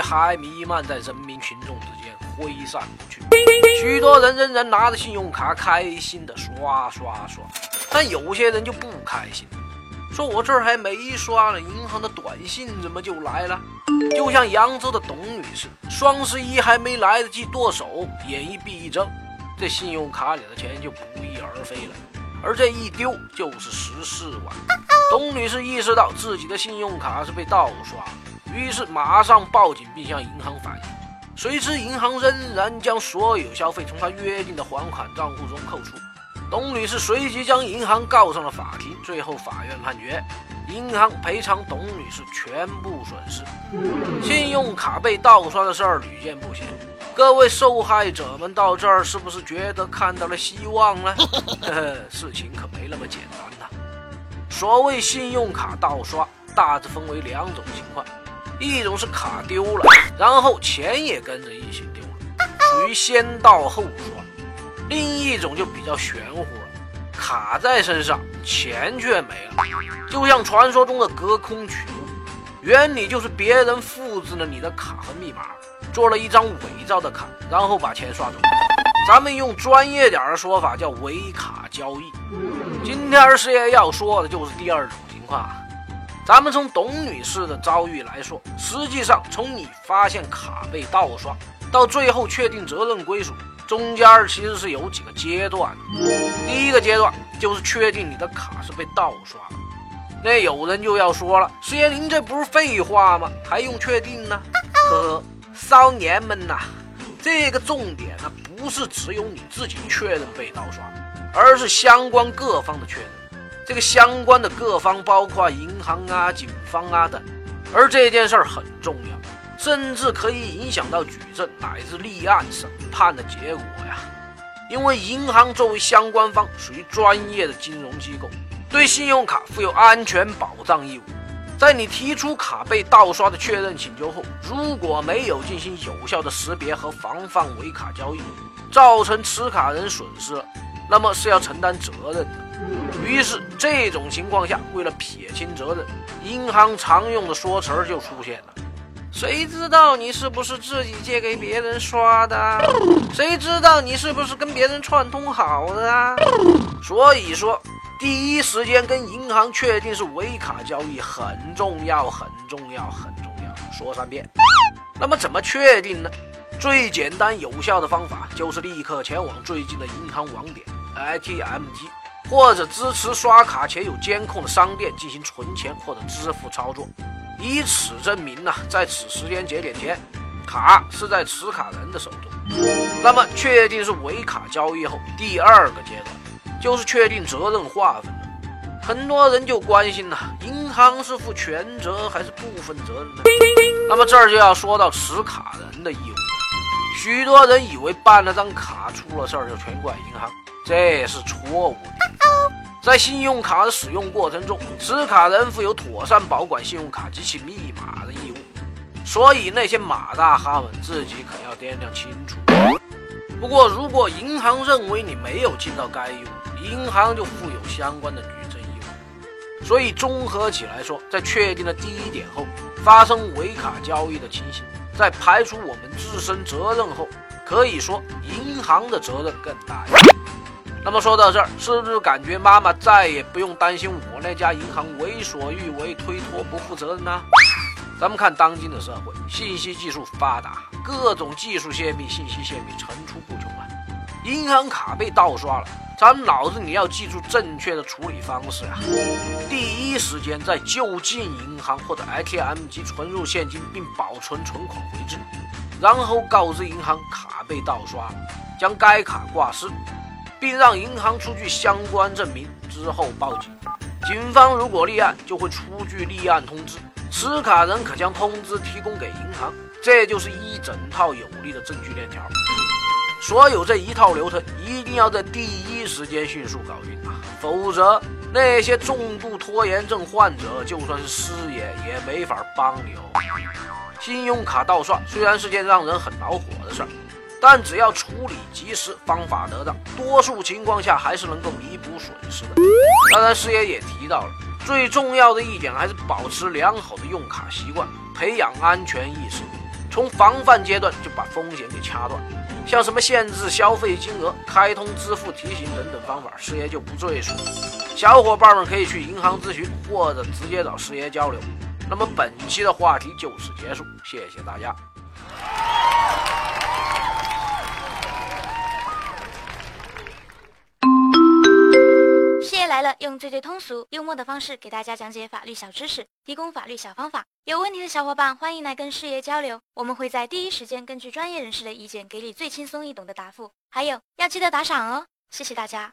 还弥漫在人民群众之间，挥散不去。许多人仍然拿着信用卡开心的刷刷刷，但有些人就不开心，说我这儿还没刷呢，银行的短信怎么就来了？就像扬州的董女士，双十一还没来得及剁手，眼一闭一睁，这信用卡里的钱就不翼而飞了，而这一丢就是十四万。董女士意识到自己的信用卡是被盗刷，于是马上报警并向银行反映。谁知银行仍然将所有消费从他约定的还款账户中扣除。董女士随即将银行告上了法庭，最后法院判决。银行赔偿董女士全部损失。信用卡被盗刷的事儿屡见不鲜，各位受害者们到这儿是不是觉得看到了希望呢？呵呵，事情可没那么简单呐。所谓信用卡盗刷，大致分为两种情况：一种是卡丢了，然后钱也跟着一起丢了，属于先到后刷；另一种就比较玄乎了。卡在身上，钱却没了，就像传说中的隔空取物，原理就是别人复制了你的卡和密码，做了一张伪造的卡，然后把钱刷走。咱们用专业点的说法叫伪卡交易。今天师爷要说的就是第二种情况。咱们从董女士的遭遇来说，实际上从你发现卡被盗刷到最后确定责任归属。中间其实是有几个阶段，第一个阶段就是确定你的卡是被盗刷。那有人就要说了，师爷您这不是废话吗？还用确定呢？呵呵，少年们呐，这个重点呢不是只有你自己确认被盗刷，而是相关各方的确认。这个相关的各方包括银行啊、警方啊等，而这件事儿很重要。甚至可以影响到举证乃至立案审判的结果呀！因为银行作为相关方，属于专业的金融机构，对信用卡负有安全保障义务。在你提出卡被盗刷的确认请求后，如果没有进行有效的识别和防范伪卡交易，造成持卡人损失，那么是要承担责任的。于是这种情况下，为了撇清责任，银行常用的说辞就出现了。谁知道你是不是自己借给别人刷的？谁知道你是不是跟别人串通好的啊？所以说，第一时间跟银行确定是伪卡交易很重要，很重要，很重要。说三遍。那么怎么确定呢？最简单有效的方法就是立刻前往最近的银行网点、ATM 机，或者支持刷卡且有监控的商店进行存钱或者支付操作。以此证明呢，在此时间节点前，卡是在持卡人的手中。那么，确定是伪卡交易后，第二个阶段就是确定责任划分了。很多人就关心了，银行是负全责还是部分责任呢？那么这儿就要说到持卡人的义务。许多人以为办了张卡出了事儿就全怪银行，这是错误的。在信用卡的使用过程中，持卡人负有妥善保管信用卡及其密码的义务，所以那些马大哈们自己可要掂量清楚。不过，如果银行认为你没有尽到该义务，银行就负有相关的举证义务。所以，综合起来说，在确定了第一点后，发生伪卡交易的情形，在排除我们自身责任后，可以说银行的责任更大一些。那么说到这儿，是不是感觉妈妈再也不用担心我那家银行为所欲为、推脱不负责任呢？咱们看当今的社会，信息技术发达，各种技术泄密、信息泄密层出不穷啊。银行卡被盗刷了，咱脑子里要记住正确的处理方式啊。第一时间在就近银行或者 ATM 机存入现金，并保存存款回执，然后告知银行卡被盗刷，将该卡挂失。并让银行出具相关证明之后报警，警方如果立案，就会出具立案通知，持卡人可将通知提供给银行，这就是一整套有力的证据链条。所有这一套流程一定要在第一时间迅速搞定啊，否则那些重度拖延症患者就算是师爷也没法帮你哦。信用卡盗刷虽然是件让人很恼火的事儿。但只要处理及时，方法得当，多数情况下还是能够弥补损失的。当然，师爷也提到了，最重要的一点还是保持良好的用卡习惯，培养安全意识，从防范阶段就把风险给掐断。像什么限制消费金额、开通支付提醒等等方法，师爷就不赘述。小伙伴们可以去银行咨询，或者直接找师爷交流。那么本期的话题就此结束，谢谢大家。来了，用最最通俗、幽默的方式给大家讲解法律小知识，提供法律小方法。有问题的小伙伴欢迎来跟师爷交流，我们会在第一时间根据专业人士的意见，给你最轻松易懂的答复。还有要记得打赏哦，谢谢大家。